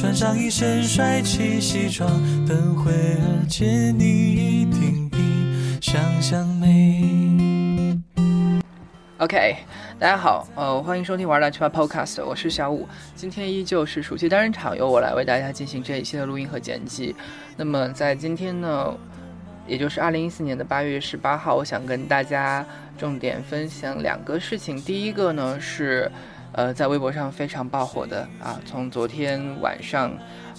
穿上一身帅气西装，等会儿见你一定比想象美。OK。大家好，呃，欢迎收听玩乱七八 Podcast，我是小五。今天依旧是暑期单人场，由我来为大家进行这一期的录音和剪辑。那么在今天呢，也就是二零一四年的八月十八号，我想跟大家重点分享两个事情。第一个呢是，呃，在微博上非常爆火的啊，从昨天晚上。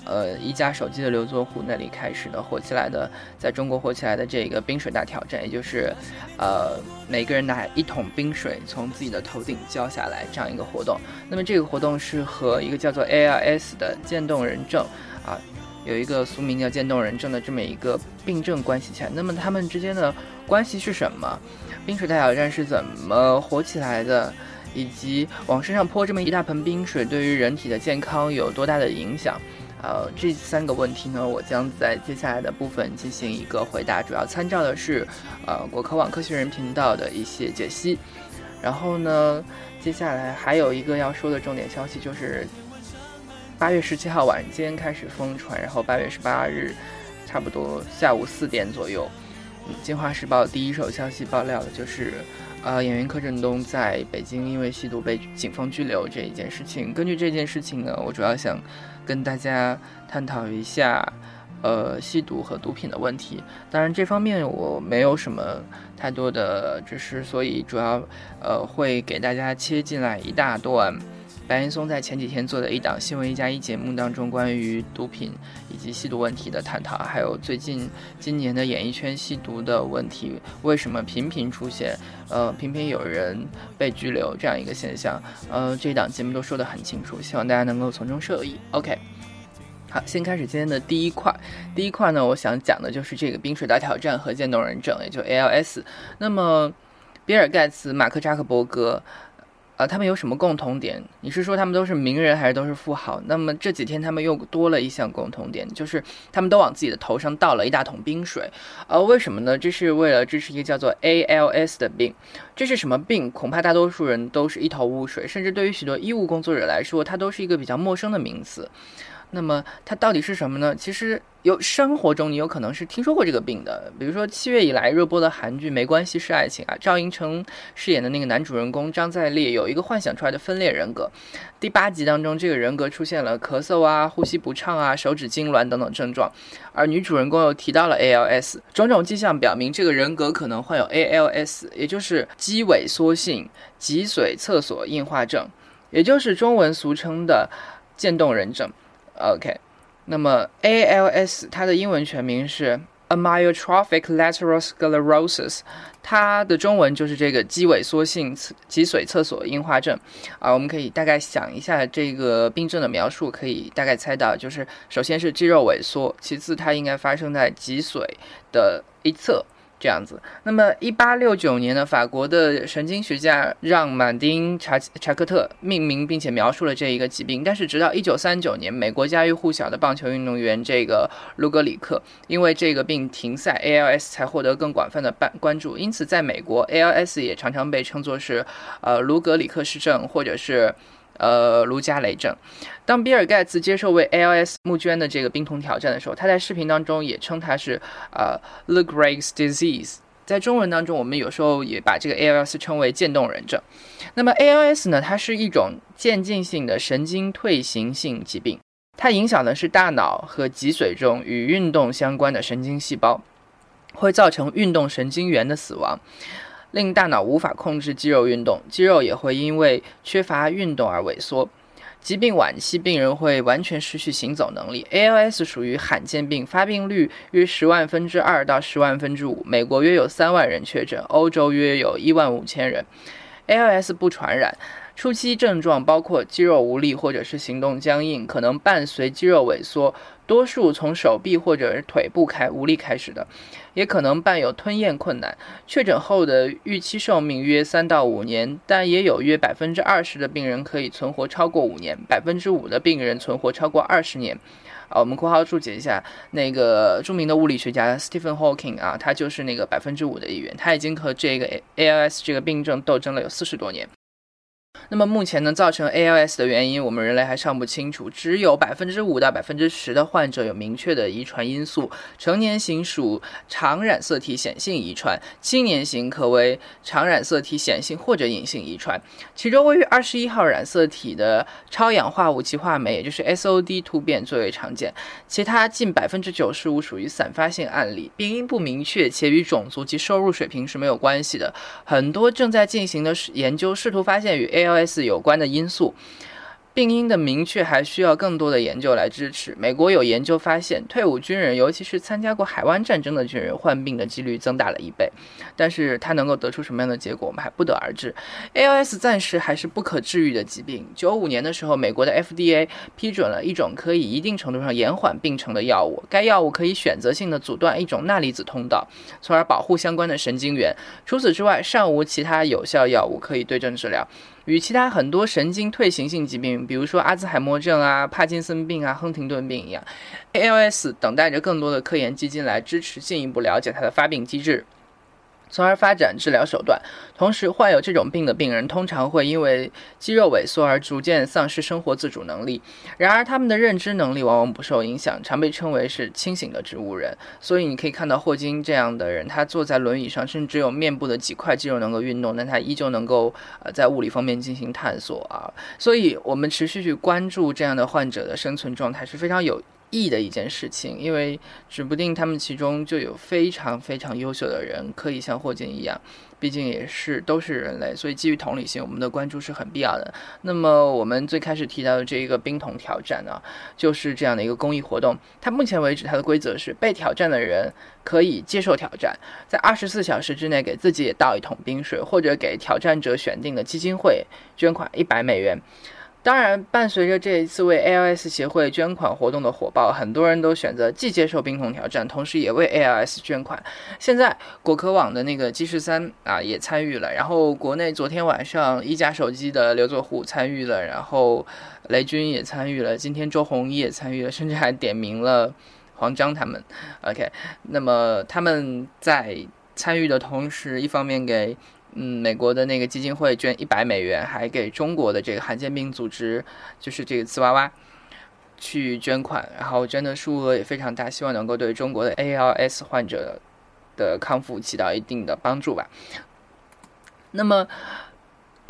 呃，一加手机的刘作虎那里开始的火起来的，在中国火起来的这个冰水大挑战，也就是，呃，每个人拿一桶冰水从自己的头顶浇下来这样一个活动。那么这个活动是和一个叫做 ALS 的渐冻人症啊，有一个俗名叫渐冻人症的这么一个病症关系起来。那么他们之间的关系是什么？冰水大挑战是怎么火起来的？以及往身上泼这么一大盆冰水，对于人体的健康有多大的影响？呃，这三个问题呢，我将在接下来的部分进行一个回答，主要参照的是呃国科网科学人频道的一些解析。然后呢，接下来还有一个要说的重点消息，就是八月十七号晚间开始疯传，然后八月十八日差不多下午四点左右，嗯，《京华时报》第一手消息爆料的就是，呃，演员柯震东在北京因为吸毒被警方拘留这一件事情。根据这件事情呢，我主要想。跟大家探讨一下，呃，吸毒和毒品的问题。当然，这方面我没有什么太多的知识，所以主要呃会给大家切进来一大段白岩松在前几天做的一档新闻一加一节目当中关于毒品以及吸毒问题的探讨，还有最近今年的演艺圈吸毒的问题为什么频频出现，呃，频频有人被拘留这样一个现象，呃，这档节目都说得很清楚，希望大家能够从中受益。OK。好，先开始今天的第一块。第一块呢，我想讲的就是这个冰水大挑战和渐冻人症，也就 ALS。那么，比尔盖茨、马克扎克伯格，呃，他们有什么共同点？你是说他们都是名人，还是都是富豪？那么这几天他们又多了一项共同点，就是他们都往自己的头上倒了一大桶冰水。呃，为什么呢？这是为了支持一个叫做 ALS 的病。这是什么病？恐怕大多数人都是一头雾水，甚至对于许多医务工作者来说，它都是一个比较陌生的名词。那么它到底是什么呢？其实有生活中你有可能是听说过这个病的，比如说七月以来热播的韩剧《没关系是爱情》啊，赵寅成饰演的那个男主人公张在烈有一个幻想出来的分裂人格，第八集当中这个人格出现了咳嗽啊、呼吸不畅啊、手指痉挛等等症状，而女主人公又提到了 ALS，种种迹象表明这个人格可能患有 ALS，也就是肌萎缩性脊髓侧索硬化症，也就是中文俗称的渐冻人症。OK，那么 ALS 它的英文全名是 Amyotrophic Lateral Sclerosis，它的中文就是这个肌萎缩性脊髓侧索硬化症啊。我们可以大概想一下这个病症的描述，可以大概猜到，就是首先是肌肉萎缩，其次它应该发生在脊髓的一侧。这样子，那么一八六九年呢，法国的神经学家让·马丁查查克特命名并且描述了这一个疾病。但是直到一九三九年，美国家喻户晓的棒球运动员这个卢格里克因为这个病停赛，ALS 才获得更广泛的关关注。因此，在美国，ALS 也常常被称作是呃卢格里克氏症，或者是。呃，卢加雷症。当比尔盖茨接受为 ALS 募捐的这个冰桶挑战的时候，他在视频当中也称它是呃 The Graves Disease。在中文当中，我们有时候也把这个 ALS 称为渐冻人症。那么 ALS 呢，它是一种渐进性的神经退行性疾病，它影响的是大脑和脊髓中与运动相关的神经细胞，会造成运动神经元的死亡。令大脑无法控制肌肉运动，肌肉也会因为缺乏运动而萎缩。疾病晚期病人会完全失去行走能力。ALS 属于罕见病，发病率约十万分之二到十万分之五，美国约有三万人确诊，欧洲约有一万五千人。ALS 不传染。初期症状包括肌肉无力或者是行动僵硬，可能伴随肌肉萎缩，多数从手臂或者是腿部开无力开始的，也可能伴有吞咽困难。确诊后的预期寿命约三到五年，但也有约百分之二十的病人可以存活超过五年，百分之五的病人存活超过二十年。啊，我们括号注解一下，那个著名的物理学家 Stephen Hawking 啊，他就是那个百分之五的一员，他已经和这个 ALS 这个病症斗争了有四十多年。那么目前呢，造成 ALS 的原因，我们人类还尚不清楚。只有百分之五到百分之十的患者有明确的遗传因素。成年型属常染色体显性遗传，青年型可为常染色体显性或者隐性遗传。其中位于二十一号染色体的超氧化物歧化酶，也就是 SOD 突变最为常见。其他近百分之九十五属于散发性案例，病因不明确，且与种族及收入水平是没有关系的。很多正在进行的研究试图发现与 A ALS 有关的因素。病因的明确还需要更多的研究来支持。美国有研究发现，退伍军人，尤其是参加过海湾战争的军人，患病的几率增大了一倍。但是它能够得出什么样的结果，我们还不得而知。ALS 暂时还是不可治愈的疾病。九五年的时候，美国的 FDA 批准了一种可以一定程度上延缓病程的药物，该药物可以选择性的阻断一种钠离子通道，从而保护相关的神经元。除此之外，尚无其他有效药物可以对症治疗。与其他很多神经退行性疾病，比如说阿兹海默症啊、帕金森病啊、亨廷顿病一样，ALS 等待着更多的科研基金来支持进一步了解它的发病机制。从而发展治疗手段。同时，患有这种病的病人通常会因为肌肉萎缩而逐渐丧失生活自主能力。然而，他们的认知能力往往不受影响，常被称为是清醒的植物人。所以，你可以看到霍金这样的人，他坐在轮椅上，甚至只有面部的几块肌肉能够运动，但他依旧能够呃在物理方面进行探索啊。所以，我们持续去关注这样的患者的生存状态是非常有。意的一件事情，因为指不定他们其中就有非常非常优秀的人，可以像霍金一样，毕竟也是都是人类，所以基于同理心，我们的关注是很必要的。那么我们最开始提到的这一个冰桶挑战呢，就是这样的一个公益活动。它目前为止，它的规则是被挑战的人可以接受挑战，在二十四小时之内给自己也倒一桶冰水，或者给挑战者选定的基金会捐款一百美元。当然，伴随着这一次为 ALS 协会捐款活动的火爆，很多人都选择既接受冰桶挑战，同时也为 ALS 捐款。现在果壳网的那个 G 十三啊也参与了，然后国内昨天晚上一加手机的刘作虎参与了，然后雷军也参与了，今天周鸿祎也参与了，甚至还点名了黄章他们。OK，那么他们在参与的同时，一方面给。嗯，美国的那个基金会捐一百美元，还给中国的这个罕见病组织，就是这个瓷娃娃，去捐款，然后捐的数额也非常大，希望能够对中国的 ALS 患者的康复起到一定的帮助吧。那么。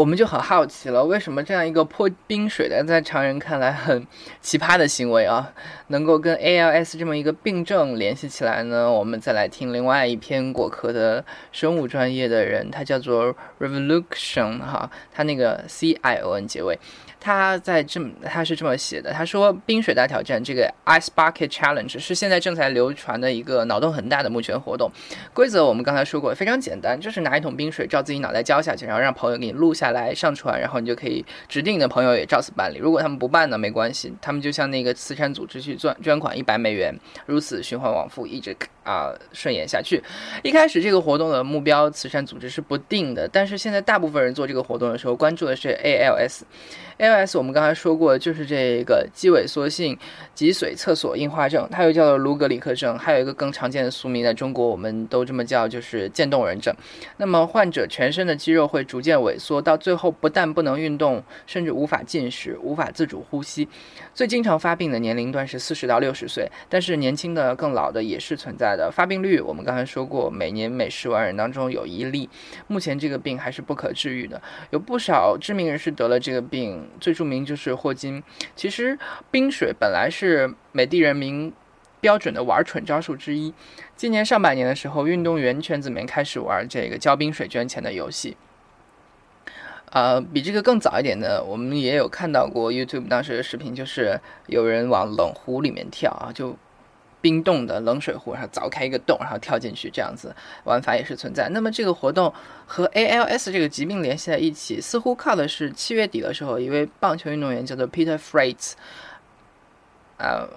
我们就很好奇了，为什么这样一个泼冰水的，在常人看来很奇葩的行为啊，能够跟 ALS 这么一个病症联系起来呢？我们再来听另外一篇果壳的生物专业的人，他叫做 Revolution 哈，他那个 C I O N 结尾。他在这么，他是这么写的，他说冰水大挑战这个 Ice Bucket Challenge 是现在正在流传的一个脑洞很大的募捐活动。规则我们刚才说过，非常简单，就是拿一桶冰水照自己脑袋浇下去，然后让朋友给你录下来上传，然后你就可以指定你的朋友也照此办理。如果他们不办呢，没关系，他们就像那个慈善组织去捐捐款一百美元，如此循环往复，一直啊顺延下去。一开始这个活动的目标慈善组织是不定的，但是现在大部分人做这个活动的时候关注的是 ALS，AL。ALS 我们刚才说过，就是这个肌萎缩性脊髓侧索硬化症，它又叫做卢格里克症，还有一个更常见的俗名，在中国我们都这么叫，就是渐冻人症。那么患者全身的肌肉会逐渐萎缩，到最后不但不能运动，甚至无法进食，无法自主呼吸。最经常发病的年龄段是四十到六十岁，但是年轻的、更老的也是存在的。发病率我们刚才说过，每年每十万人当中有一例。目前这个病还是不可治愈的，有不少知名人士得了这个病。最著名就是霍金。其实冰水本来是美帝人民标准的玩蠢招数之一。今年上半年的时候，运动员圈子里面开始玩这个浇冰水捐钱的游戏。呃，比这个更早一点的，我们也有看到过 YouTube 当时的视频，就是有人往冷湖里面跳啊，就冰冻的冷水壶，然后凿开一个洞，然后跳进去，这样子玩法也是存在。那么这个活动和 ALS 这个疾病联系在一起，似乎靠的是七月底的时候，一位棒球运动员叫做 Peter Freites，呃。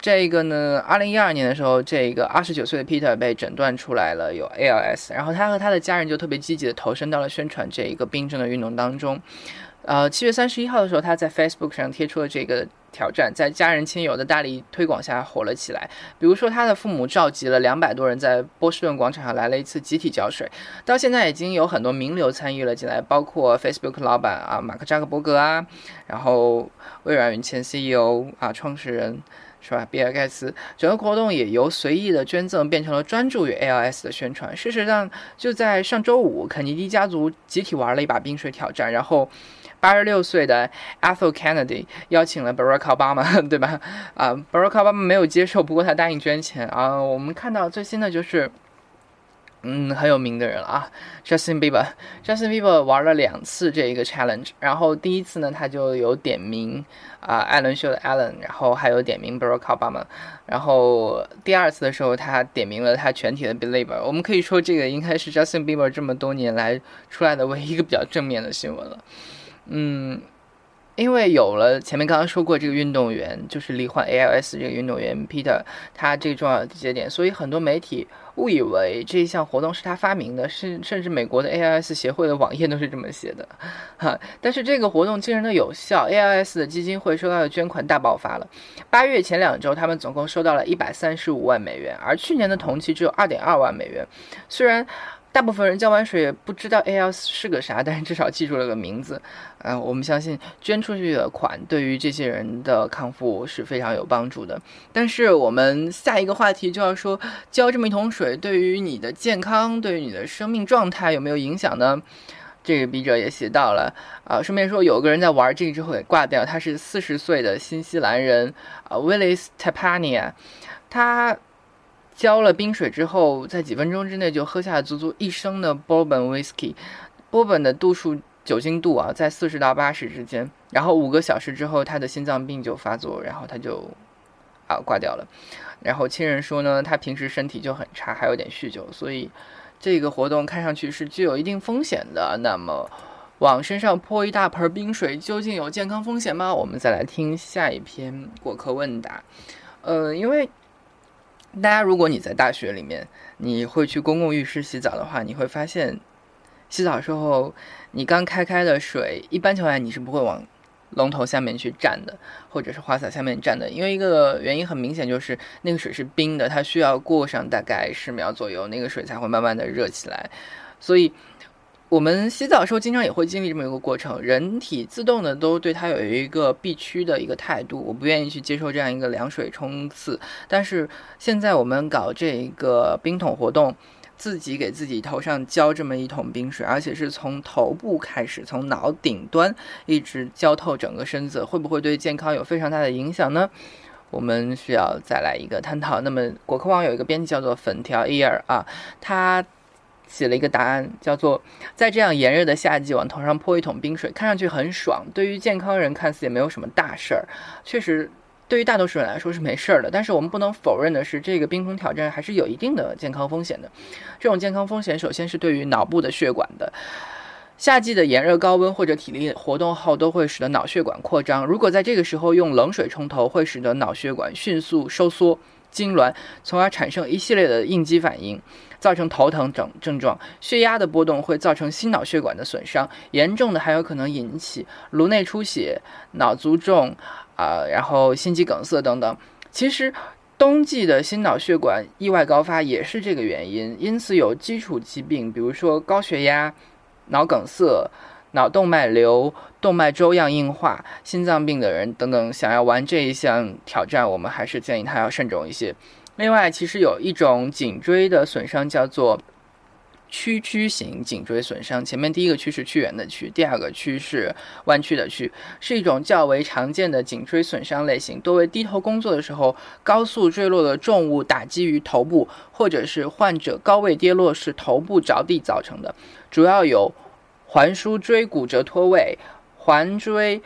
这个呢，二零一二年的时候，这个二十九岁的 Peter 被诊断出来了有 ALS，然后他和他的家人就特别积极的投身到了宣传这一个病症的运动当中。呃，七月三十一号的时候，他在 Facebook 上贴出了这个挑战，在家人亲友的大力推广下火了起来。比如说，他的父母召集了两百多人在波士顿广场上来了一次集体浇水，到现在已经有很多名流参与了进来，包括 Facebook 老板啊马克扎克伯格啊，然后微软云前 CEO 啊创始人。是吧？比尔盖茨整个活动也由随意的捐赠变成了专注于 ALS 的宣传。事实上，就在上周五，肯尼迪家族集体玩了一把冰水挑战，然后八十六岁的 Ethel Kennedy 邀请了 Barack Obama，对吧？啊，Barack Obama 没有接受，不过他答应捐钱啊。我们看到最新的就是。嗯，很有名的人了啊，Justin Bieber，Justin Bieber 玩了两次这一个 challenge，然后第一次呢，他就有点名啊，艾伦秀的 Allen，然后还有点名 Barack Obama，然后第二次的时候，他点名了他全体的 Believer，我们可以说这个应该是 Justin Bieber 这么多年来出来的唯一一个比较正面的新闻了，嗯。因为有了前面刚刚说过这个运动员，就是罹患 ALS 这个运动员 Peter，他这个重要的节点，所以很多媒体误以为这一项活动是他发明的，甚甚至美国的 ALS 协会的网页都是这么写的，哈。但是这个活动惊人的有效，ALS 的基金会收到的捐款大爆发了。八月前两周，他们总共收到了一百三十五万美元，而去年的同期只有二点二万美元。虽然大部分人浇完水也不知道 ALS 是个啥，但是至少记住了个名字。嗯，我们相信捐出去的款对于这些人的康复是非常有帮助的。但是我们下一个话题就要说，浇这么一桶水对于你的健康、对于你的生命状态有没有影响呢？这个笔者也写到了啊。顺便说，有个人在玩这个之后也挂掉，他是四十岁的新西兰人啊，Willis Tapania，他。浇了冰水之后，在几分钟之内就喝下了足足一升的波本 whisky，波本的度数酒精度啊在四十到八十之间。然后五个小时之后，他的心脏病就发作，然后他就啊挂掉了。然后亲人说呢，他平时身体就很差，还有点酗酒，所以这个活动看上去是具有一定风险的。那么往身上泼一大盆冰水，究竟有健康风险吗？我们再来听下一篇果壳问答。呃，因为。大家，如果你在大学里面，你会去公共浴室洗澡的话，你会发现，洗澡时候你刚开开的水，一般情况下你是不会往龙头下面去站的，或者是花洒下面站的，因为一个原因很明显，就是那个水是冰的，它需要过上大概十秒左右，那个水才会慢慢的热起来，所以。我们洗澡的时候，经常也会经历这么一个过程，人体自动的都对它有一个避区的一个态度，我不愿意去接受这样一个凉水冲刺。但是现在我们搞这个冰桶活动，自己给自己头上浇这么一桶冰水，而且是从头部开始，从脑顶端一直浇透整个身子，会不会对健康有非常大的影响呢？我们需要再来一个探讨。那么果壳网有一个编辑叫做粉条 ear 啊，他。写了一个答案，叫做在这样炎热的夏季往头上泼一桶冰水，看上去很爽。对于健康人看似也没有什么大事儿，确实对于大多数人来说是没事儿的。但是我们不能否认的是，这个冰桶挑战还是有一定的健康风险的。这种健康风险首先是对于脑部的血管的。夏季的炎热高温或者体力活动后都会使得脑血管扩张，如果在这个时候用冷水冲头，会使得脑血管迅速收缩。痉挛，从而产生一系列的应激反应，造成头疼等症状。血压的波动会造成心脑血管的损伤，严重的还有可能引起颅内出血、脑卒中，啊，然后心肌梗塞等等。其实，冬季的心脑血管意外高发也是这个原因。因此，有基础疾病，比如说高血压、脑梗塞。脑动脉瘤、动脉粥样硬化、心脏病的人等等，想要玩这一项挑战，我们还是建议他要慎重一些。另外，其实有一种颈椎的损伤叫做屈曲型颈椎损伤，前面第一个屈是屈原的屈，第二个屈是弯曲的屈，是一种较为常见的颈椎损伤类型，多为低头工作的时候高速坠落的重物打击于头部，或者是患者高位跌落时头部着地造成的，主要有。环枢椎骨折脱位、环椎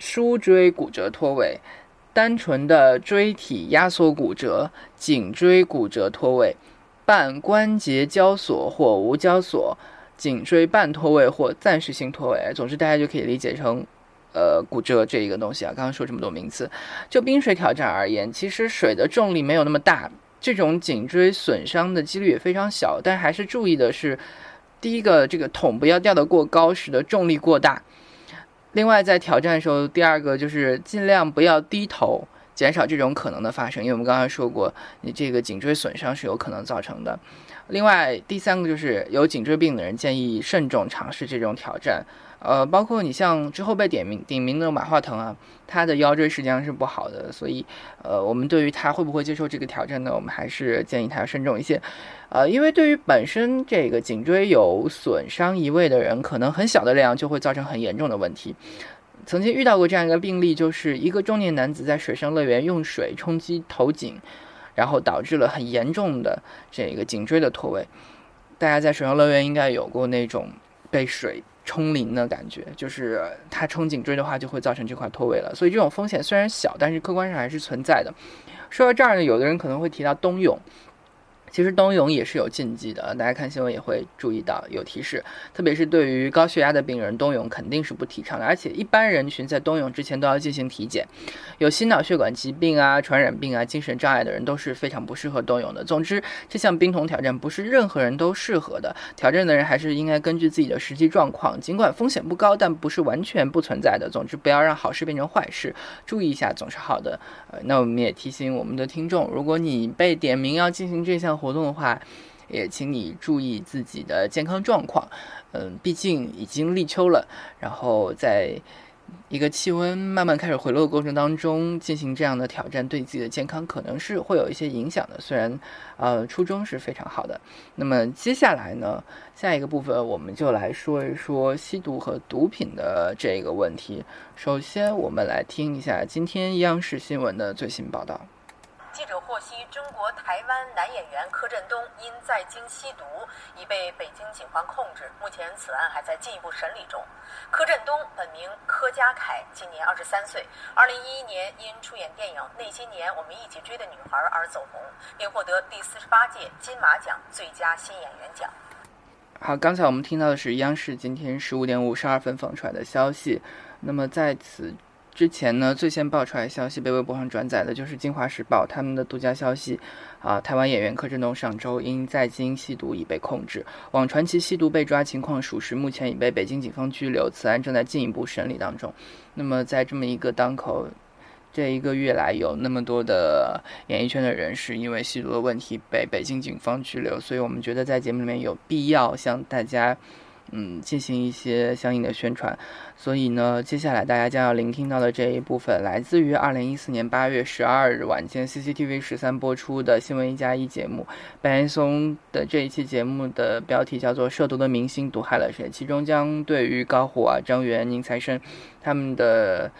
枢椎骨折脱位、单纯的椎体压缩骨折、颈椎骨折脱位、半关节交锁或无交锁、颈椎半脱位或暂时性脱位。总之，大家就可以理解成。呃，骨折这一个东西啊，刚刚说这么多名词，就冰水挑战而言，其实水的重力没有那么大，这种颈椎损伤的几率也非常小。但还是注意的是，第一个，这个桶不要掉得过高，使得重力过大。另外，在挑战的时候，第二个就是尽量不要低头，减少这种可能的发生，因为我们刚刚说过，你这个颈椎损伤是有可能造成的。另外，第三个就是有颈椎病的人建议慎重尝试这种挑战。呃，包括你像之后被点名点名的马化腾啊，他的腰椎实际上是不好的，所以，呃，我们对于他会不会接受这个挑战呢？我们还是建议他要慎重一些，呃，因为对于本身这个颈椎有损伤移位的人，可能很小的量就会造成很严重的问题。曾经遇到过这样一个病例，就是一个中年男子在水上乐园用水冲击头颈，然后导致了很严重的这个颈椎的脱位。大家在水上乐园应该有过那种被水。冲淋的感觉，就是他冲颈椎的话，就会造成这块脱位了。所以这种风险虽然小，但是客观上还是存在的。说到这儿呢，有的人可能会提到冬泳。其实冬泳也是有禁忌的，大家看新闻也会注意到有提示，特别是对于高血压的病人，冬泳肯定是不提倡的。而且一般人群在冬泳之前都要进行体检，有心脑血管疾病啊、传染病啊、精神障碍的人都是非常不适合冬泳的。总之，这项冰桶挑战不是任何人都适合的，挑战的人还是应该根据自己的实际状况，尽管风险不高，但不是完全不存在的。总之，不要让好事变成坏事，注意一下总是好的。呃，那我们也提醒我们的听众，如果你被点名要进行这项。活动的话，也请你注意自己的健康状况。嗯，毕竟已经立秋了，然后在一个气温慢慢开始回落的过程当中进行这样的挑战，对自己的健康可能是会有一些影响的。虽然，呃，初衷是非常好的。那么接下来呢，下一个部分我们就来说一说吸毒和毒品的这个问题。首先，我们来听一下今天央视新闻的最新报道。记者获悉，中国台湾男演员柯震东因在京吸毒，已被北京警方控制。目前，此案还在进一步审理中。柯震东本名柯家凯，今年二十三岁。二零一一年因出演电影《那些年我们一起追的女孩》而走红，并获得第四十八届金马奖最佳新演员奖。好，刚才我们听到的是央视今天十五点五十二分放出来的消息。那么在此。之前呢，最先爆出来消息被微博上转载的就是《京华时报》他们的独家消息，啊，台湾演员柯震东上周因在京吸毒已被控制，网传其吸毒被抓情况属实，目前已被北京警方拘留，此案正在进一步审理当中。那么在这么一个当口，这一个月来有那么多的演艺圈的人士因为吸毒的问题被北京警方拘留，所以我们觉得在节目里面有必要向大家。嗯，进行一些相应的宣传，所以呢，接下来大家将要聆听到的这一部分，来自于二零一四年八月十二日晚间 CCTV 十三播出的新闻一加一节目，白岩松的这一期节目的标题叫做《涉毒的明星毒害了谁》，其中将对于高虎啊、张元、宁财神他们的。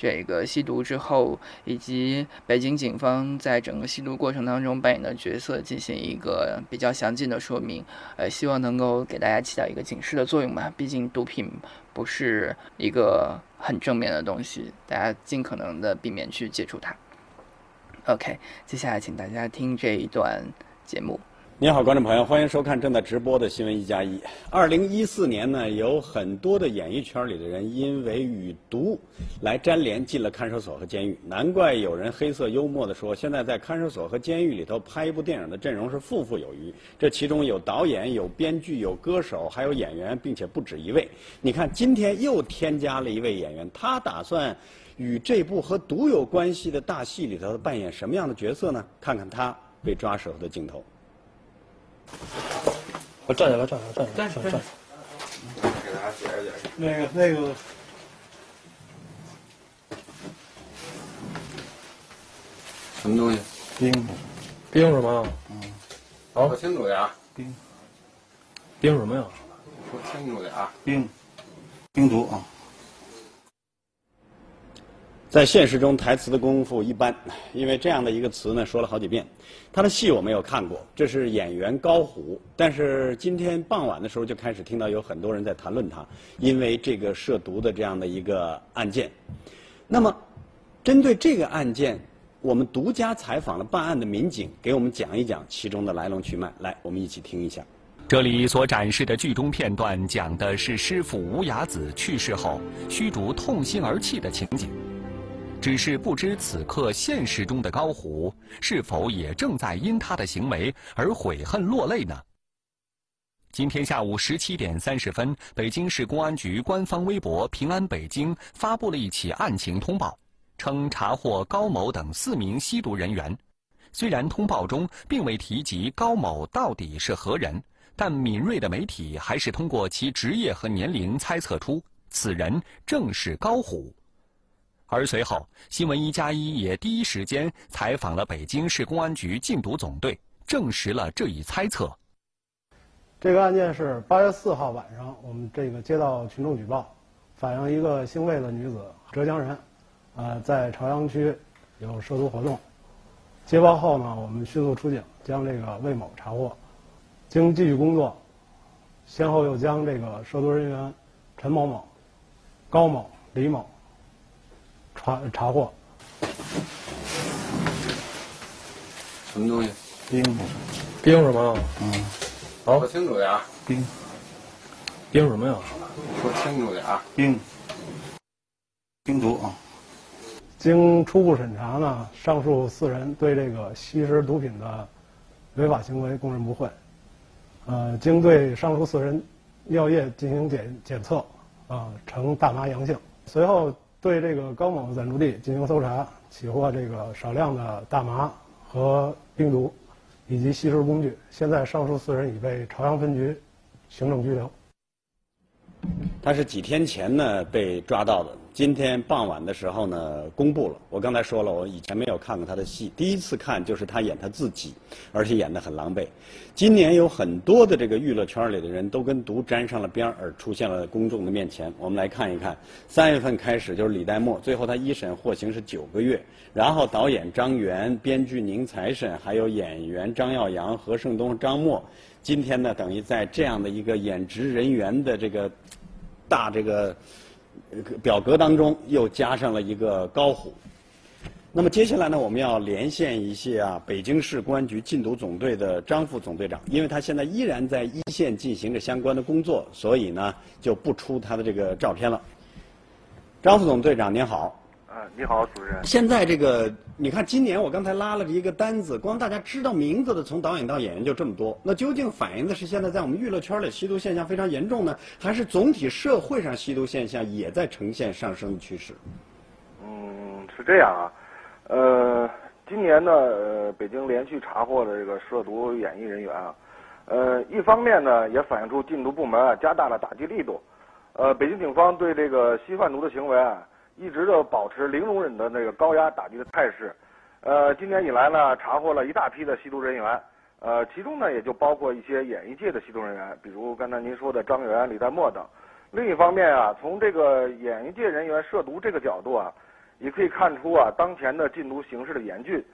这个吸毒之后，以及北京警方在整个吸毒过程当中扮演的角色进行一个比较详尽的说明，呃，希望能够给大家起到一个警示的作用吧。毕竟毒品不是一个很正面的东西，大家尽可能的避免去接触它。OK，接下来请大家听这一段节目。你好，观众朋友，欢迎收看正在直播的新闻一加一。二零一四年呢，有很多的演艺圈里的人因为与毒来沾连，进了看守所和监狱。难怪有人黑色幽默的说，现在在看守所和监狱里头拍一部电影的阵容是富富有余。这其中有导演、有编剧、有歌手，还有演员，并且不止一位。你看，今天又添加了一位演员，他打算与这部和毒有关系的大戏里头扮演什么样的角色呢？看看他被抓时候的镜头。我站起来，站起来，站起来，站起来。给大家解释解释。那个，那个，什么东西？冰，冰什么？嗯。好，说清楚点。冰，冰什么呀？说清楚点。冰，冰毒啊。在现实中，台词的功夫一般，因为这样的一个词呢，说了好几遍。他的戏我没有看过，这是演员高虎。但是今天傍晚的时候就开始听到有很多人在谈论他，因为这个涉毒的这样的一个案件。那么，针对这个案件，我们独家采访了办案的民警，给我们讲一讲其中的来龙去脉。来，我们一起听一下。这里所展示的剧中片段，讲的是师傅吴雅子去世后，虚竹痛心而泣的情景。只是不知此刻现实中的高虎是否也正在因他的行为而悔恨落泪呢？今天下午十七点三十分，北京市公安局官方微博“平安北京”发布了一起案情通报，称查获高某等四名吸毒人员。虽然通报中并未提及高某到底是何人，但敏锐的媒体还是通过其职业和年龄猜测出此人正是高虎。而随后，新闻一加一也第一时间采访了北京市公安局禁毒总队，证实了这一猜测。这个案件是八月四号晚上，我们这个接到群众举报，反映一个姓魏的女子，浙江人，呃，在朝阳区有涉毒活动。接报后呢，我们迅速出警，将这个魏某查获。经继续工作，先后又将这个涉毒人员陈某某、高某、李某。查查获，什么东西？冰，冰什么？嗯，好，说清楚点儿。冰，冰什么呀？说清楚点儿。冰，冰毒啊。经初步审查呢，上述四人对这个吸食毒品的违法行为供认不讳。呃，经对上述四人尿液进行检检测，啊，呈大麻阳性。随后。对这个高某暂住地进行搜查，起获这个少量的大麻和冰毒，以及吸食工具。现在上述四人已被朝阳分局行政拘留。他是几天前呢被抓到的。今天傍晚的时候呢，公布了。我刚才说了，我以前没有看过他的戏，第一次看就是他演他自己，而且演得很狼狈。今年有很多的这个娱乐圈里的人都跟毒沾上了边儿，而出现了公众的面前。我们来看一看，三月份开始就是李代沫，最后他一审获刑是九个月，然后导演张元、编剧宁财神，还有演员张耀扬、何胜东、张默，今天呢，等于在这样的一个演职人员的这个大这个。表格当中又加上了一个高虎。那么接下来呢，我们要连线一些啊，北京市公安局禁毒总队的张副总队长，因为他现在依然在一线进行着相关的工作，所以呢就不出他的这个照片了。张副总队长您好。啊，你好，主持人。现在这个，你看，今年我刚才拉了一个单子，光大家知道名字的，从导演到演员就这么多。那究竟反映的是现在在我们娱乐圈里吸毒现象非常严重呢，还是总体社会上吸毒现象也在呈现上升的趋势？嗯，是这样啊。呃，今年呢，呃，北京连续查获了这个涉毒演艺人员啊。呃，一方面呢，也反映出禁毒部门啊加大了打击力度。呃，北京警方对这个吸贩毒的行为啊。一直都保持零容忍的那个高压打击的态势，呃，今年以来呢，查获了一大批的吸毒人员，呃，其中呢也就包括一些演艺界的吸毒人员，比如刚才您说的张元、李代沫等。另一方面啊，从这个演艺界人员涉毒这个角度啊，也可以看出啊，当前的禁毒形势的严峻。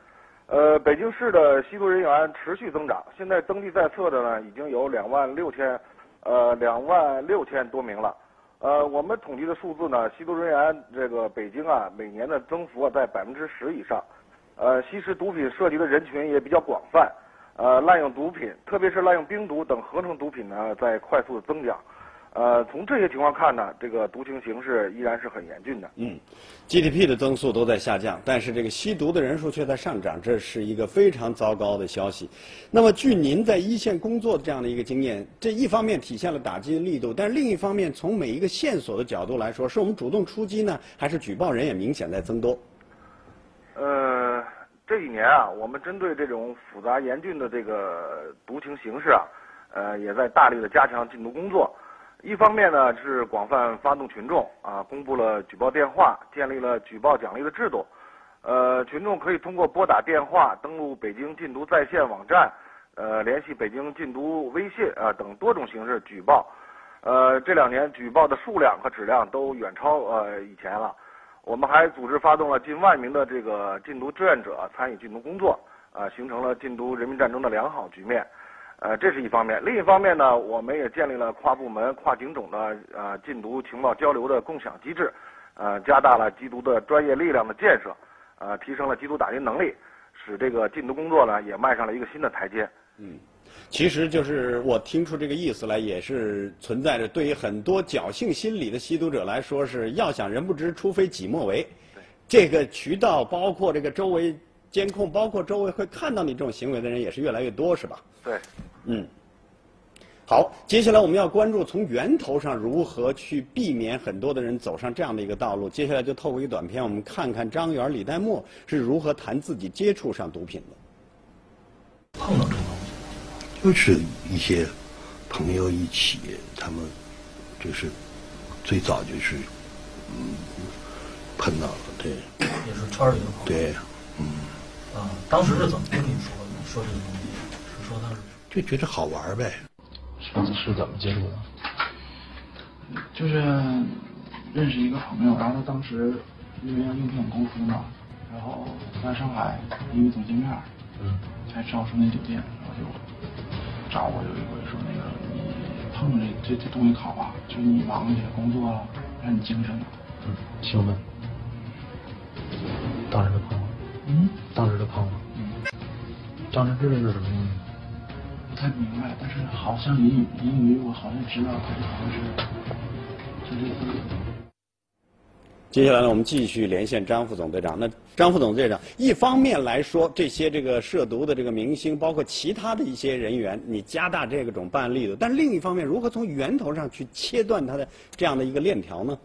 呃，北京市的吸毒人员持续增长，现在登记在册的呢已经有两万六千，呃，两万六千多名了。呃，我们统计的数字呢，吸毒人员这个北京啊，每年的增幅啊在百分之十以上。呃，吸食毒品涉及的人群也比较广泛，呃，滥用毒品，特别是滥用冰毒等合成毒品呢，在快速的增长。呃，从这些情况看呢，这个毒情形势依然是很严峻的。嗯，GDP 的增速都在下降，但是这个吸毒的人数却在上涨，这是一个非常糟糕的消息。那么，据您在一线工作的这样的一个经验，这一方面体现了打击的力度，但另一方面，从每一个线索的角度来说，是我们主动出击呢，还是举报人也明显在增多？呃，这几年啊，我们针对这种复杂严峻的这个毒情形势啊，呃，也在大力的加强禁毒工作。一方面呢是广泛发动群众啊，公布了举报电话，建立了举报奖励的制度。呃，群众可以通过拨打电话、登录北京禁毒在线网站、呃联系北京禁毒微信啊等多种形式举报。呃，这两年举报的数量和质量都远超呃以前了。我们还组织发动了近万名的这个禁毒志愿者参与禁毒工作，啊，形成了禁毒人民战争的良好局面。呃，这是一方面。另一方面呢，我们也建立了跨部门、跨警种的呃禁毒情报交流的共享机制，呃，加大了缉毒的专业力量的建设，呃，提升了缉毒打击能力，使这个禁毒工作呢也迈上了一个新的台阶。嗯。其实就是我听出这个意思来，也是存在着对于很多侥幸心理的吸毒者来说，是要想人不知，除非己莫为。这个渠道包括这个周围监控，包括周围会看到你这种行为的人也是越来越多，是吧？对。嗯。好，接下来我们要关注从源头上如何去避免很多的人走上这样的一个道路。接下来就透过一个短片，我们看看张元、李代沫是如何谈自己接触上毒品的。碰到这个。就是一些朋友一起，他们就是最早就是嗯碰到了，对。也是圈里的朋友。对，嗯。啊，当时是怎么跟你说的？说这个东西，是说他是就觉得好玩呗。是是怎么接触的？就是认识一个朋友，然后他当时因为要应聘公司嘛，然后在上海因为总见面，嗯，在招商那酒店，然后就。找我有一回说那个你碰着这这这东西好啊，就你忙一些工作了，让你精神了。嗯，兴奋。当时就碰了。嗯。当时就碰了。嗯。当时知道是什么东西？不太明白，但是好像隐隐隐约我好像知道它好像是就这个。接下来呢，我们继续连线张副总队长。那张副总队长，一方面来说，这些这个涉毒的这个明星，包括其他的一些人员，你加大这个种办案力度；但另一方面，如何从源头上去切断他的这样的一个链条呢？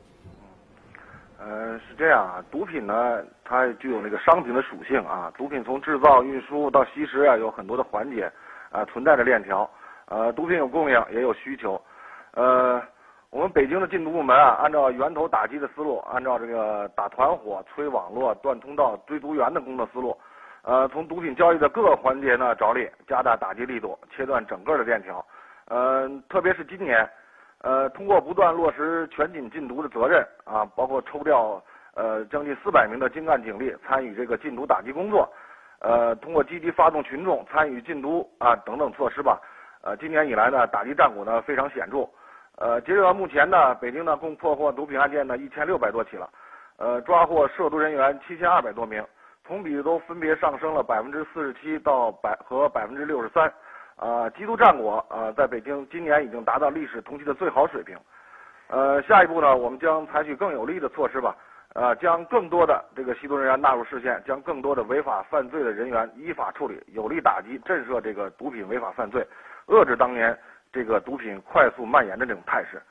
呃，是这样啊，毒品呢，它具有那个商品的属性啊。毒品从制造、运输到吸食啊，有很多的环节啊，存在着链条。呃，毒品有供应，也有需求。呃。我们北京的禁毒部门啊，按照源头打击的思路，按照这个打团伙、摧网络、断通道、追毒源的工作思路，呃，从毒品交易的各个环节呢着力，加大打击力度，切断整个的链条。呃，特别是今年，呃，通过不断落实全警禁毒的责任啊，包括抽调呃将近四百名的精干警力参与这个禁毒打击工作，呃，通过积极发动群众参与禁毒啊等等措施吧，呃，今年以来呢，打击战果呢非常显著。呃，截止到目前呢，北京呢共破获毒品案件呢一千六百多起了，呃，抓获涉毒人员七千二百多名，同比都分别上升了百分之四十七到百和百分之六十三，啊，缉毒战果啊，在北京今年已经达到历史同期的最好水平，呃，下一步呢，我们将采取更有力的措施吧，呃，将更多的这个吸毒人员纳入视线，将更多的违法犯罪的人员依法处理，有力打击震慑这个毒品违法犯罪，遏制当年。这个毒品快速蔓延的这种态势。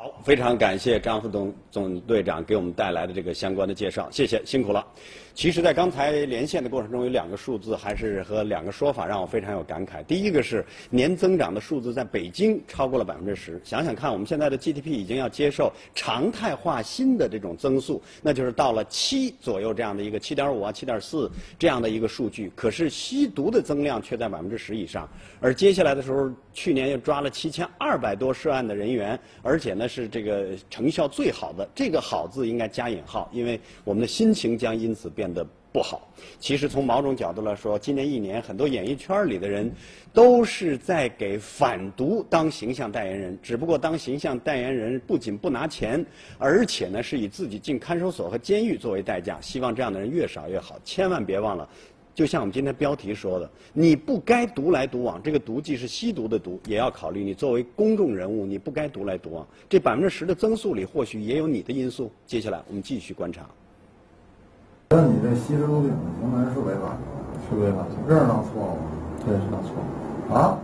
好，非常感谢张副总总队长给我们带来的这个相关的介绍，谢谢，辛苦了。其实，在刚才连线的过程中，有两个数字还是和两个说法让我非常有感慨。第一个是年增长的数字在北京超过了百分之十。想想看，我们现在的 GDP 已经要接受常态化新的这种增速，那就是到了七左右这样的一个七点五啊、七点四这样的一个数据。可是吸毒的增量却在百分之十以上。而接下来的时候，去年又抓了七千二百多涉案的人员，而且呢是这个成效最好的。这个“好”字应该加引号，因为我们的心情将因此变。得不好。其实从某种角度来说，今年一年很多演艺圈里的人都是在给反毒当形象代言人。只不过当形象代言人不仅不拿钱，而且呢是以自己进看守所和监狱作为代价。希望这样的人越少越好。千万别忘了，就像我们今天标题说的，你不该独来独往。这个毒既是吸毒的毒，也要考虑你作为公众人物，你不该独来独往。这百分之十的增速里，或许也有你的因素。接下来我们继续观察。那你这吸食毒品的行为是违法的，是违法的，认识到错误对，是到错误。啊？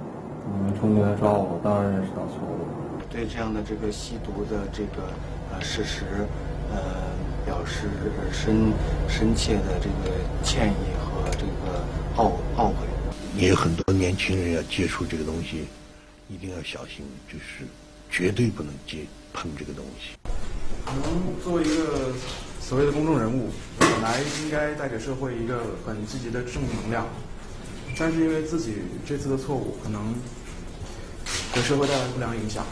你们冲进来抓我，当然认识到错误。对这样的这个吸毒的这个呃事实，呃，表示深深切的这个歉意和这个懊懊悔。也有很多年轻人要接触这个东西，一定要小心，就是绝对不能接碰这个东西。可能作为一个。所谓的公众人物，本来应该带给社会一个很积极的正能量，但是因为自己这次的错误，可能给社会带来不良影响。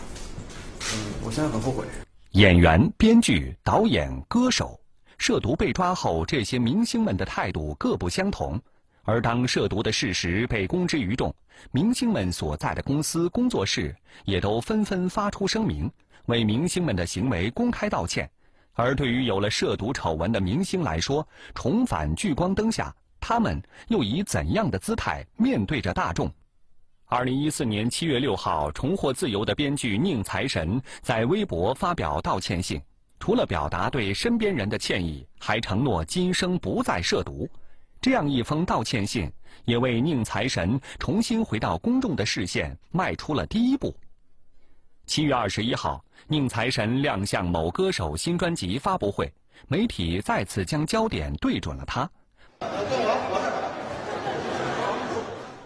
嗯，我现在很后悔。演员、编剧、导演、歌手，涉毒被抓后，这些明星们的态度各不相同。而当涉毒的事实被公之于众，明星们所在的公司、工作室也都纷纷发出声明，为明星们的行为公开道歉。而对于有了涉毒丑闻的明星来说，重返聚光灯下，他们又以怎样的姿态面对着大众？二零一四年七月六号，重获自由的编剧宁财神在微博发表道歉信，除了表达对身边人的歉意，还承诺今生不再涉毒。这样一封道歉信，也为宁财神重新回到公众的视线迈出了第一步。七月二十一号，宁财神亮相某歌手新专辑发布会，媒体再次将焦点对准了他。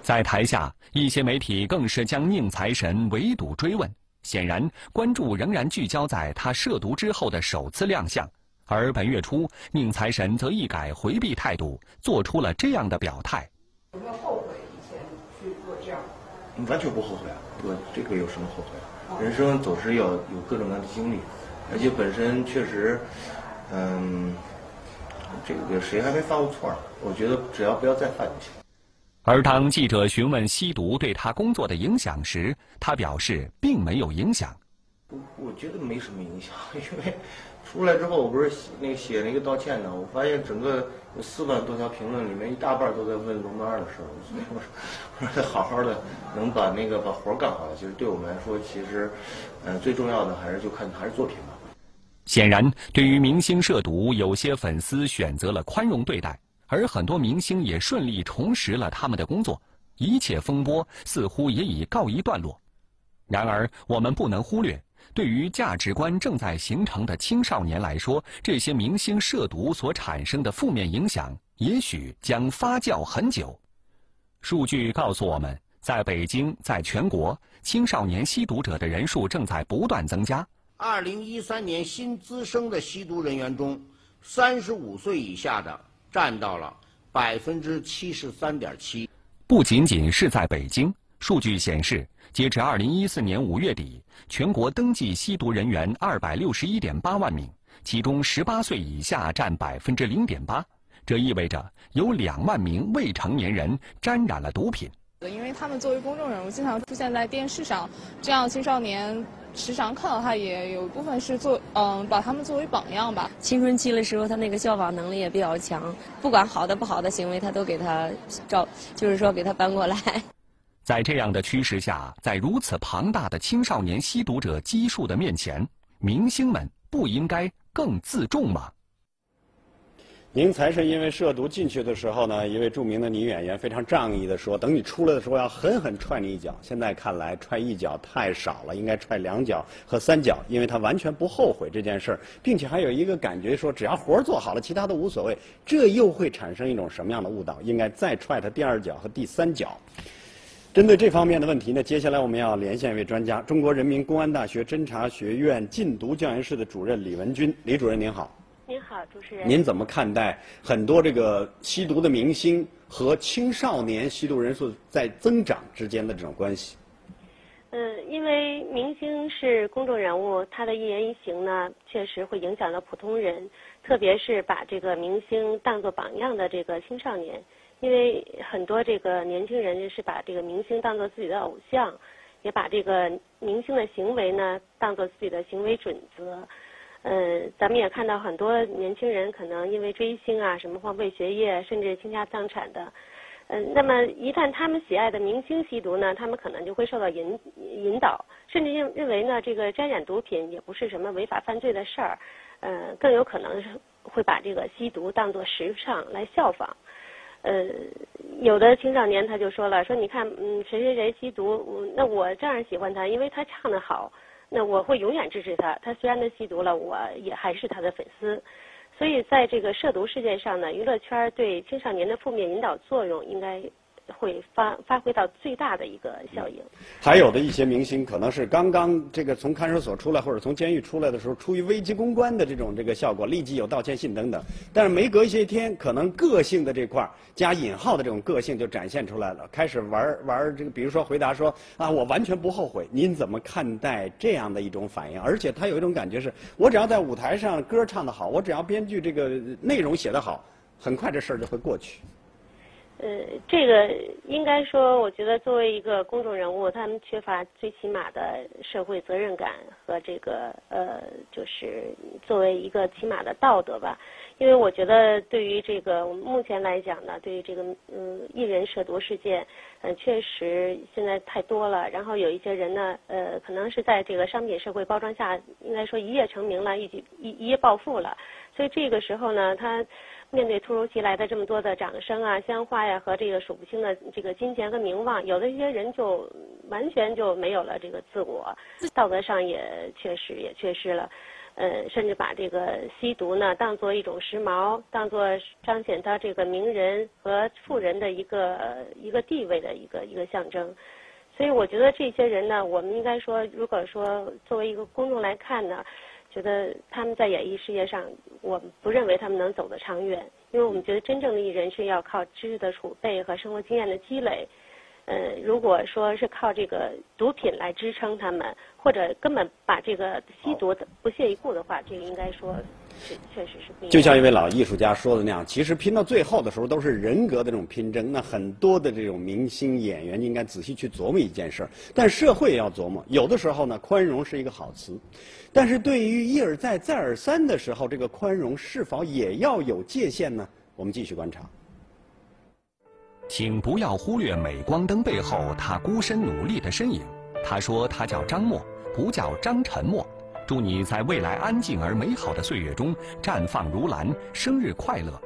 在台下，一些媒体更是将宁财神围堵追问，显然关注仍然聚焦在他涉毒之后的首次亮相。而本月初，宁财神则一改回避态度，做出了这样的表态：“有没有后悔以前去做这样？完全不后悔啊！我这个有什么后悔啊？人生总是要有各种各样的经历，而且本身确实，嗯，这个谁还没犯过错呢？我觉得只要不要再犯就行。”而当记者询问吸毒对他工作的影响时，他表示并没有影响。我我觉得没什么影响，因为。出来之后，我不是写那个写了一个道歉呢。我发现整个有四万多条评论里面，一大半都在问龙丹二的事儿。所以我说，我说好好的能把那个把活干好，其实对我们来说，其实，嗯，最重要的还是就看还是作品吧。显然，对于明星涉毒，有些粉丝选择了宽容对待，而很多明星也顺利重拾了他们的工作，一切风波似乎也已告一段落。然而，我们不能忽略。对于价值观正在形成的青少年来说，这些明星涉毒所产生的负面影响，也许将发酵很久。数据告诉我们，在北京，在全国，青少年吸毒者的人数正在不断增加。二零一三年新滋生的吸毒人员中，三十五岁以下的占到了百分之七十三点七。不仅仅是在北京，数据显示。截至二零一四年五月底，全国登记吸毒人员二百六十一点八万名，其中十八岁以下占百分之零点八。这意味着有两万名未成年人沾染了毒品。因为他们作为公众人物，经常出现在电视上，这样青少年时常看到他，也有一部分是做嗯，把他们作为榜样吧。青春期的时候，他那个效仿能力也比较强，不管好的不好的行为，他都给他照，就是说给他搬过来。在这样的趋势下，在如此庞大的青少年吸毒者基数的面前，明星们不应该更自重吗？宁财神因为涉毒进去的时候呢，一位著名的女演员非常仗义的说：“等你出来的时候，要狠狠踹你一脚。”现在看来，踹一脚太少了，应该踹两脚和三脚，因为他完全不后悔这件事儿，并且还有一个感觉说，只要活儿做好了，其他都无所谓。这又会产生一种什么样的误导？应该再踹他第二脚和第三脚。针对这方面的问题呢，接下来我们要连线一位专家，中国人民公安大学侦查学院禁毒教研室的主任李文军。李主任您好。您好，主持人。您怎么看待很多这个吸毒的明星和青少年吸毒人数在增长之间的这种关系？嗯，因为明星是公众人物，他的一言一行呢，确实会影响到普通人，特别是把这个明星当作榜样的这个青少年。因为很多这个年轻人是把这个明星当做自己的偶像，也把这个明星的行为呢当做自己的行为准则。嗯，咱们也看到很多年轻人可能因为追星啊，什么荒废学业，甚至倾家荡产的。嗯，那么一旦他们喜爱的明星吸毒呢，他们可能就会受到引引导，甚至认认为呢，这个沾染毒品也不是什么违法犯罪的事儿。嗯，更有可能是会把这个吸毒当做时尚来效仿。呃，有的青少年他就说了，说你看，嗯，谁谁谁吸毒，那我这样喜欢他，因为他唱的好，那我会永远支持他。他虽然他吸毒了，我也还是他的粉丝。所以在这个涉毒事件上呢，娱乐圈对青少年的负面引导作用应该会发发挥到最大的一个效应。还有的一些明星可能是刚刚这个从看守所出来或者从监狱出来的时候，出于危机公关的这种这个效果，立即有道歉信等等。但是没隔一些天，可能个性的这块儿加引号的这种个性就展现出来了，开始玩玩这个，比如说回答说啊，我完全不后悔。您怎么看待这样的一种反应？而且他有一种感觉是，我只要在舞台上歌唱得好，我只要编剧这个内容写得好，很快这事儿就会过去。呃，这个应该说，我觉得作为一个公众人物，他们缺乏最起码的社会责任感和这个呃，就是作为一个起码的道德吧。因为我觉得，对于这个我们目前来讲呢，对于这个嗯艺人涉毒事件，嗯，确实现在太多了。然后有一些人呢，呃，可能是在这个商品社会包装下，应该说一夜成名了，一举一一夜暴富了。所以这个时候呢，他。面对突如其来的这么多的掌声啊、鲜花呀和这个数不清的这个金钱和名望，有的一些人就完全就没有了这个自我，道德上也缺失，也缺失了，呃，甚至把这个吸毒呢当做一种时髦，当做彰显他这个名人和富人的一个一个地位的一个一个象征。所以我觉得这些人呢，我们应该说，如果说作为一个公众来看呢。觉得他们在演艺事业上，我们不认为他们能走得长远，因为我们觉得真正的艺人是要靠知识的储备和生活经验的积累。呃，如果说是靠这个毒品来支撑他们，或者根本把这个吸毒的不屑一顾的话，这个应该说是。确实是，就像一位老艺术家说的那样，其实拼到最后的时候都是人格的这种拼争。那很多的这种明星演员应该仔细去琢磨一件事儿，但社会也要琢磨。有的时候呢，宽容是一个好词，但是对于一而再、再而三的时候，这个宽容是否也要有界限呢？我们继续观察。请不要忽略镁光灯背后他孤身努力的身影。他说他叫张默，不叫张沉默。祝你在未来安静而美好的岁月中绽放如兰，生日快乐！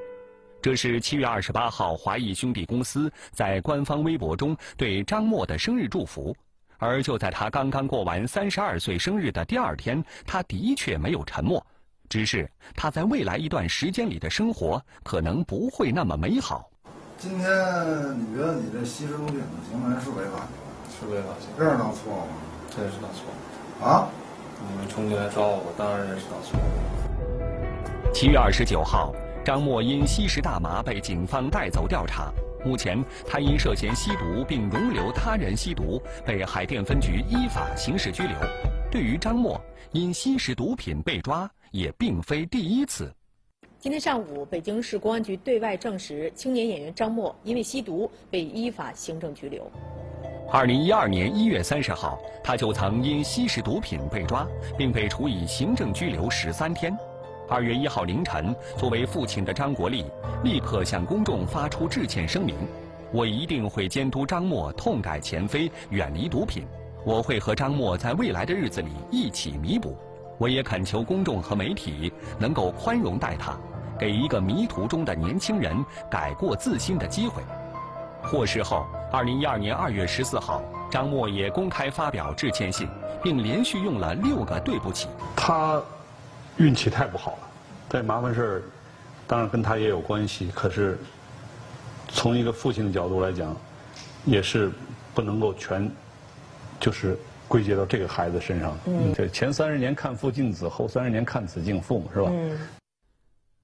这是七月二十八号华谊兄弟公司在官方微博中对张默的生日祝福。而就在他刚刚过完三十二岁生日的第二天，他的确没有沉默，只是他在未来一段时间里的生活可能不会那么美好。今天你觉得你这吸食毒品的行为是违法的吗？是违法行为。认识到错误吗？认识到错误。啊？你们冲进来抓我，我当然认识到错误。七月二十九号，张默因吸食大麻被警方带走调查。目前，他因涉嫌吸毒并容留他人吸毒，被海淀分局依法刑事拘留。对于张默因吸食毒品被抓，也并非第一次。今天上午，北京市公安局对外证实，青年演员张默因为吸毒被依法行政拘留。二零一二年一月三十号，他就曾因吸食毒品被抓，并被处以行政拘留十三天。二月一号凌晨，作为父亲的张国立立刻向公众发出致歉声明：“我一定会监督张默痛改前非，远离毒品。我会和张默在未来的日子里一起弥补。我也恳求公众和媒体能够宽容待他，给一个迷途中的年轻人改过自新的机会。”获释后，二零一二年二月十四号，张默也公开发表致歉信，并连续用了六个对不起。他运气太不好了，这麻烦事儿当然跟他也有关系。可是从一个父亲的角度来讲，也是不能够全就是归结到这个孩子身上。嗯，这前三十年看父敬子，后三十年看子敬父嘛，是吧？嗯。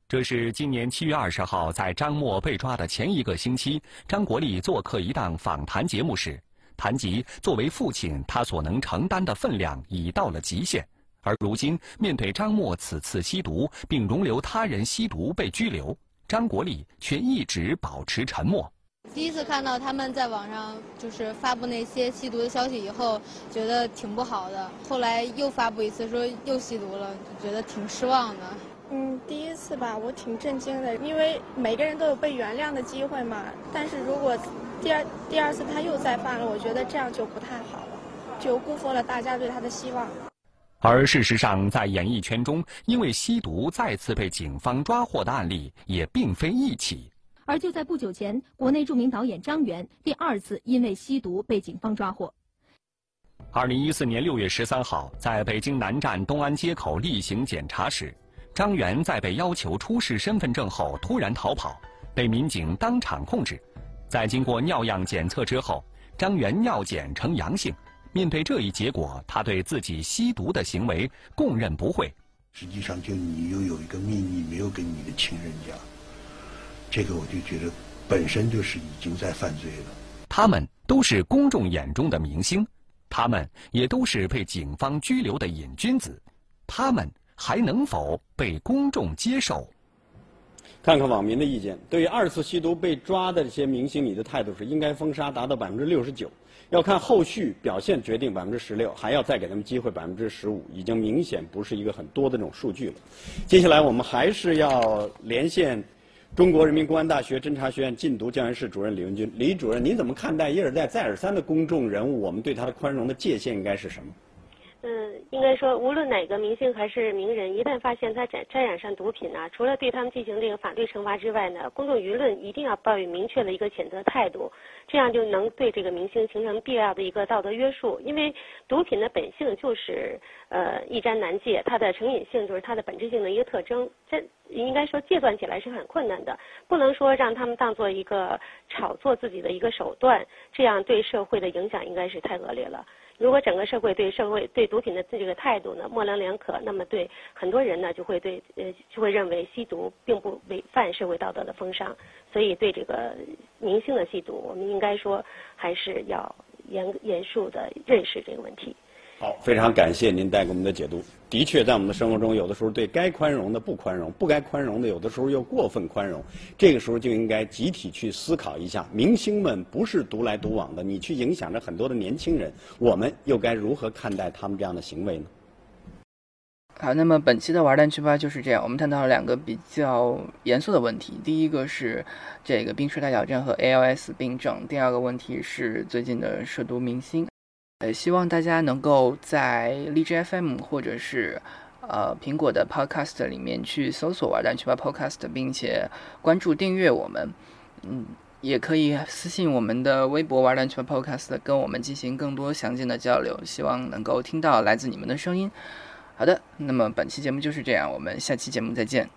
这是今年七月二十号，在张默被抓的前一个星期，张国立做客一档访谈节目时，谈及作为父亲他所能承担的分量已到了极限，而如今面对张默此次吸毒并容留他人吸毒被拘留，张国立却一直保持沉默。第一次看到他们在网上就是发布那些吸毒的消息以后，觉得挺不好的。后来又发布一次说又吸毒了，就觉得挺失望的。嗯，第一次吧，我挺震惊的，因为每个人都有被原谅的机会嘛。但是如果第二第二次他又再犯了，我觉得这样就不太好了，就辜负了大家对他的希望。而事实上，在演艺圈中，因为吸毒再次被警方抓获的案例也并非一起。而就在不久前，国内著名导演张元第二次因为吸毒被警方抓获。二零一四年六月十三号，在北京南站东安街口例行检查时。张元在被要求出示身份证后突然逃跑，被民警当场控制。在经过尿样检测之后，张元尿检呈阳性。面对这一结果，他对自己吸毒的行为供认不讳。实际上，就你又有一个秘密没有跟你的亲人讲，这个我就觉得本身就是已经在犯罪了。他们都是公众眼中的明星，他们也都是被警方拘留的瘾君子，他们还能否被公众接受？看看网民的意见，对于二次吸毒被抓的这些明星，你的态度是应该封杀，达到百分之六十九。要看后续表现决定百分之十六，还要再给他们机会百分之十五，已经明显不是一个很多的这种数据了。接下来我们还是要连线中国人民公安大学侦查学院禁毒教研室主任李文军。李主任，您怎么看待一而再、再而三的公众人物？我们对他的宽容的界限应该是什么？嗯，应该说，无论哪个明星还是名人，一旦发现他沾沾染上毒品呢，除了对他们进行这个法律惩罚之外呢，公众舆论一定要抱有明确的一个谴责态度，这样就能对这个明星形成必要的一个道德约束。因为毒品的本性就是呃一沾难戒，它的成瘾性就是它的本质性的一个特征。这应该说戒断起来是很困难的，不能说让他们当做一个炒作自己的一个手段，这样对社会的影响应该是太恶劣了。如果整个社会对社会对毒品的这个态度呢模棱两可，那么对很多人呢就会对呃就会认为吸毒并不违反社会道德的风尚，所以对这个明星的吸毒，我们应该说还是要严严肃的认识这个问题。好，非常感谢您带给我们的解读。的确，在我们的生活中，有的时候对该宽容的不宽容，不该宽容的有的时候又过分宽容。这个时候就应该集体去思考一下：明星们不是独来独往的，你去影响着很多的年轻人，我们又该如何看待他们这样的行为呢？好，那么本期的玩蛋趣吧就是这样。我们探讨了两个比较严肃的问题，第一个是这个冰室大小症和 ALS 病症，第二个问题是最近的涉毒明星。呃，希望大家能够在荔枝 FM 或者是呃苹果的 Podcast 里面去搜索“玩蛋去吧 Podcast”，并且关注订阅我们。嗯，也可以私信我们的微博“玩蛋去吧 Podcast”，跟我们进行更多详尽的交流。希望能够听到来自你们的声音。好的，那么本期节目就是这样，我们下期节目再见。